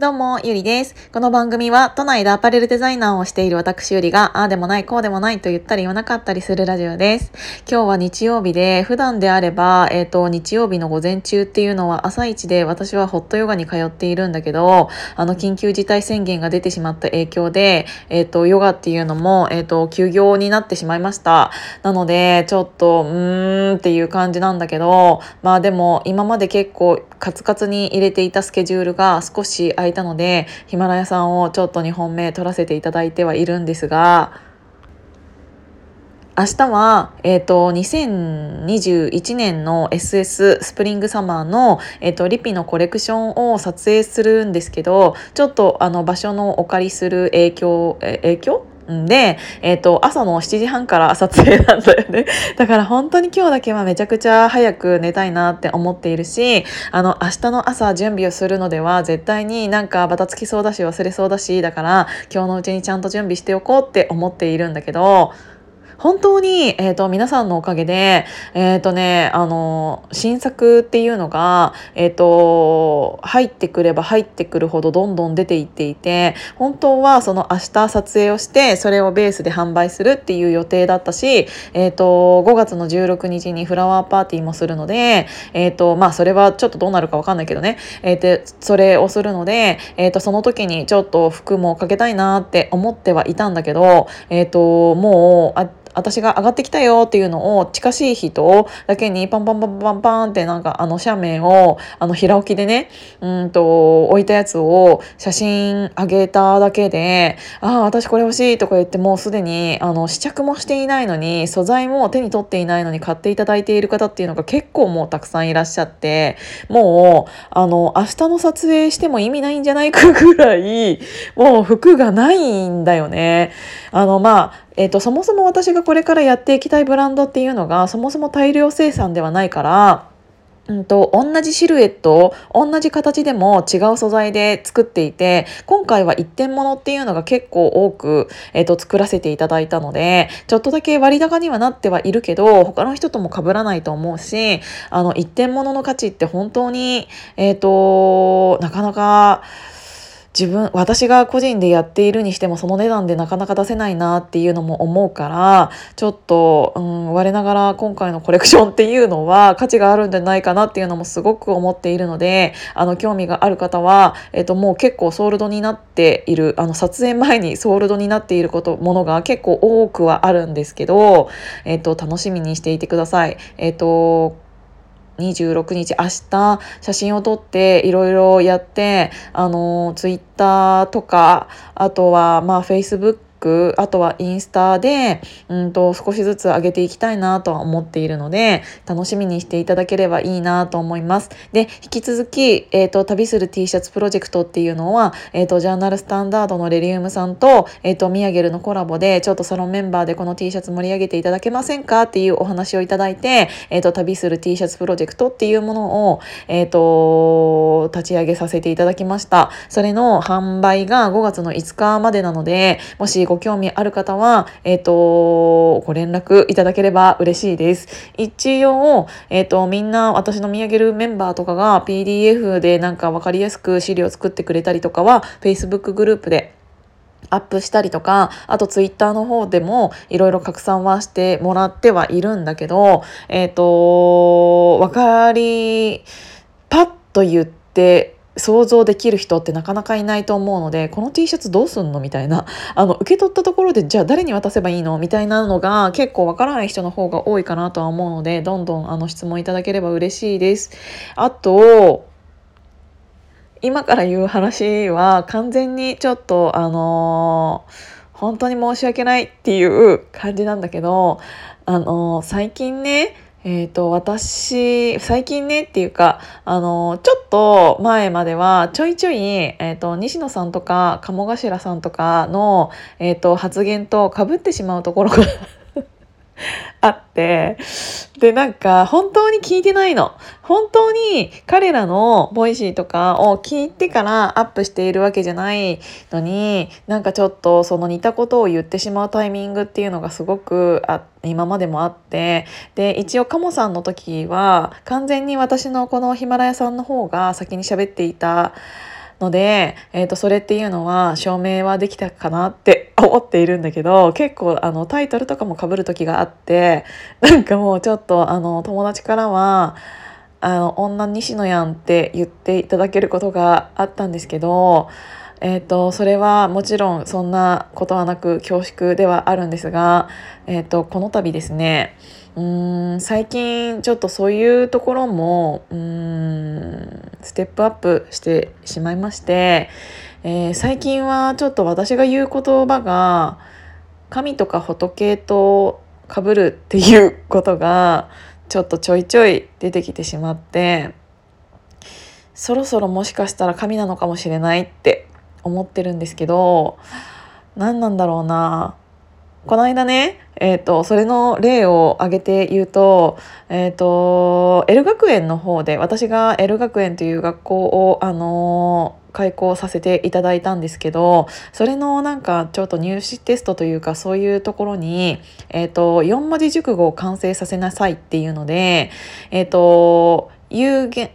どうも、ゆりです。この番組は、都内でアパレルデザイナーをしている私ゆりが、ああでもない、こうでもないと言ったり言わなかったりするラジオです。今日は日曜日で、普段であれば、えっ、ー、と、日曜日の午前中っていうのは朝一で私はホットヨガに通っているんだけど、あの、緊急事態宣言が出てしまった影響で、えっ、ー、と、ヨガっていうのも、えっ、ー、と、休業になってしまいました。なので、ちょっと、うーんっていう感じなんだけど、まあでも、今まで結構カツカツに入れていたスケジュールが少し空いいたのでヒマラヤさんをちょっと2本目撮らせていただいてはいるんですが明日は、えっ、ー、と、2021年の SS スプリングサマーの、えっ、ー、と、リピのコレクションを撮影するんですけど、ちょっとあの場所のお借りする影響、え影響？で、えっ、ー、と、朝の7時半から撮影なんだよね。だから本当に今日だけはめちゃくちゃ早く寝たいなって思っているし、あの、明日の朝準備をするのでは絶対になんかバタつきそうだし忘れそうだし、だから今日のうちにちゃんと準備しておこうって思っているんだけど、本当に、え、ー、と、皆さんのおかげで、え、ー、とね、あの、新作っていうのが、え、ー、と、入ってくれば入ってくるほどどんどん出ていっていて、本当はその明日撮影をして、それをベースで販売するっていう予定だったし、えっ、と、5月の16日にフラワーパーティーもするので、えっ、と、まあ、それはちょっとどうなるかわかんないけどね、えっ、と、それをするので、えっ、と、その時にちょっと服もかけたいなって思ってはいたんだけど、えっ、と、もう、あ私が上がってきたよっていうのを近しい人だけにパンパンパンパンパンってなんかあの斜面をあの平置きでねうんと置いたやつを写真上げただけでああ私これ欲しいとか言ってもうすでにあの試着もしていないのに素材も手に取っていないのに買っていただいている方っていうのが結構もうたくさんいらっしゃってもうあの明日の撮影しても意味ないんじゃないかぐらいもう服がないんだよね。あのまあえーと、そもそも私がこれからやっていきたいブランドっていうのがそもそも大量生産ではないからうんと、同じシルエット同じ形でも違う素材で作っていて今回は一点物っていうのが結構多く、えーと、作らせていただいたのでちょっとだけ割高にはなってはいるけど他の人とも被らないと思うしあの一点物の価値って本当に、えーとなかなか。自分私が個人でやっているにしてもその値段でなかなか出せないなっていうのも思うからちょっと、うん、我ながら今回のコレクションっていうのは価値があるんじゃないかなっていうのもすごく思っているのであの興味がある方は、えっと、もう結構ソールドになっているあの撮影前にソールドになっていることものが結構多くはあるんですけど、えっと、楽しみにしていてください。えっと26日明日写真を撮っていろいろやってあのツイッターとかあとはまあフェイスブッククあとはインスタでうんと少しずつ上げていきたいなとは思っているので楽しみにしていただければいいなと思います。で引き続き、えーと、旅する T シャツプロジェクトっていうのは、えーと、ジャーナルスタンダードのレリウムさんと,、えーと、ミヤゲルのコラボでちょっとサロンメンバーでこの T シャツ盛り上げていただけませんかっていうお話をいただいて、えー、と旅する T シャツプロジェクトっていうものを、えー、と立ち上げさせていただきました。それの販売が5月の5日までなのでもしご興味ある方は、えっ、ー、と、ご連絡いただければ嬉しいです。一応、えっ、ー、と、みんな私の見上げるメンバーとかが PDF でなんか分かりやすく資料作ってくれたりとかは、Facebook グループでアップしたりとかあとツイッターの方でもいろいろ拡散はしてもらってはいるんだけどえっ、ー、と分かりパッと言って想像できる人ってなかなかいないと思うのでこの T シャツどうすんのみたいな あの受け取ったところでじゃあ誰に渡せばいいのみたいなのが結構わからない人の方が多いかなとは思うのでどんどんあの質問いただければ嬉しいです。あと今から言う話は完全にちょっとあのー、本当に申し訳ないっていう感じなんだけどあのー、最近ねえーと、私最近ねっていうかあのちょっと前まではちょいちょい、えーと、西野さんとか鴨頭さんとかの、えーと発言とかぶってしまうところが あって。でなんか本当に聞いてないの。本当に彼らの Voicy とかを聞いてからアップしているわけじゃないのになんかちょっとその似たことを言ってしまうタイミングっていうのがすごくあ今までもあって。で一応カモさんの時は完全に私のこのヒマラヤさんの方が先に喋っていたので、えー、とそれっていうのは証明はできたかなって 思っているんだけど結構あのタイトルとかもかぶる時があって なんかもうちょっとあの友達からは「あの女西野やん」って言っていただけることがあったんですけどえーと、それはもちろんそんなことはなく恐縮ではあるんですが、えーと、この度ですねうーん最近ちょっとそういうところもうーんステップアップしてしまいまして、えー、最近はちょっと私が言う言葉が神とか仏とかぶるっていうことがちょっとちょいちょい出てきてしまってそろそろもしかしたら神なのかもしれないって思ってるんですけど何なんだろうな。この間ね、えーと、それの例を挙げて言うと,、えーと、L 学園の方で私が L 学園という学校を、あのー、開校させていただいたんですけどそれのなんかちょっと入試テストというかそういうところに、えーと、4文字熟語を完成させなさいっていうので、えー、と有限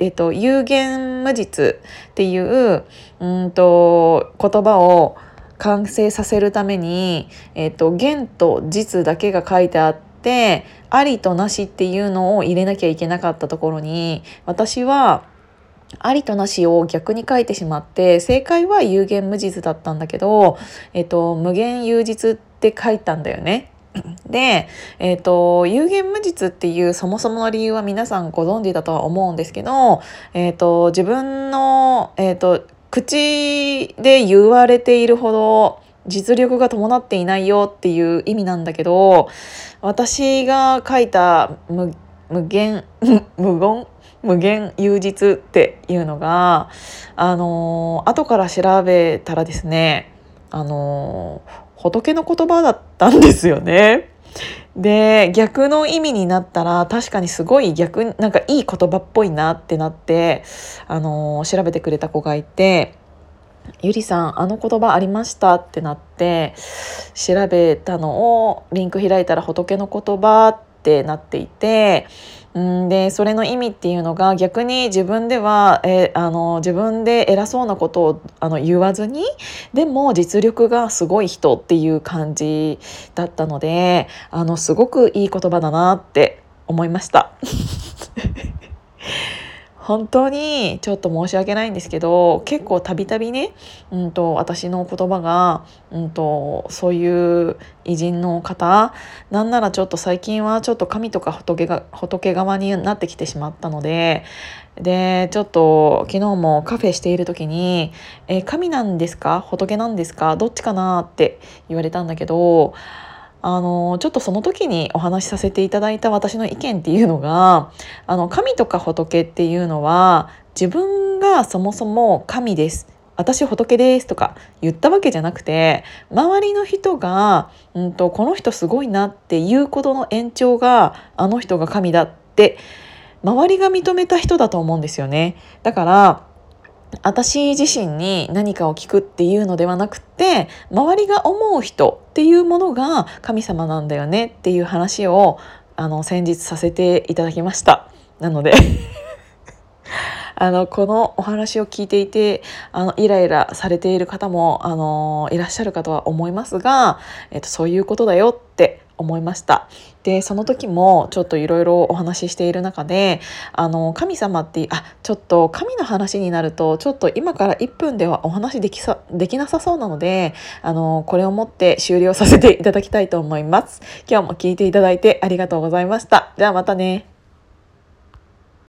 えっと、有限無実っていううんと言葉を完成させるために、えっと、限と実だけが書いてあってありとなしっていうのを入れなきゃいけなかったところに私はありとなしを逆に書いてしまって正解は有限無実だったんだけど、えっと、無限有実って書いたんだよね。で、えーと、有限無実っていうそもそもの理由は皆さんご存知だとは思うんですけど、えーと、自分の、えーと、口で言われているほど実力が伴っていないよっていう意味なんだけど私が書いた無限 無言無限有実っていうのがあの、後から調べたらですねあの仏の言葉だったんですよね。で逆の意味になったら確かにすごい逆なんかいい言葉っぽいなってなって、あのー、調べてくれた子がいて「ゆりさんあの言葉ありました」ってなって調べたのをリンク開いたら「仏の言葉」ってなっていてうんでそれの意味っていうのが逆に自分では、えあの自分で偉そうなことをあの言わずにでも実力がすごい人っていう感じだったのであのすごくいい言葉だなって思いました。本当にちょっと申し訳ないんですけど結構たびたびね、うんと、私の言葉が、うんと、そういう偉人の方なんならちょっと最近はちょっと神とか仏が仏側になってきてしまったのででちょっと昨日もカフェしている時に「え神なんですか？仏なんですか？どっちかな?」って言われたんだけどあのちょっとその時にお話しさせていただいた私の意見っていうのがあの神とか仏っていうのは自分がそもそも神です私仏ですとか言ったわけじゃなくて周りの人が、うんと、この人すごいなっていうことの延長があの人が神だって周りが認めた人だと思うんですよね。だから私自身に何かを聞くっていうのではなくて周りが思う人っていうものが神様なんだよねっていう話をあの先日させていただきました。なので あのこのお話を聞いていてあのイライラされている方もあのいらっしゃるかとは思いますが、えっと、そういうことだよって思いました。でその時もちょっといろいろお話ししている中であの神様ってあちょっと神の話になるとちょっと今から1分ではお話できさできなさそうなのであのこれをもって終了させていただきたいと思います。今日も聞いていただいてありがとうございました。じゃあまたね。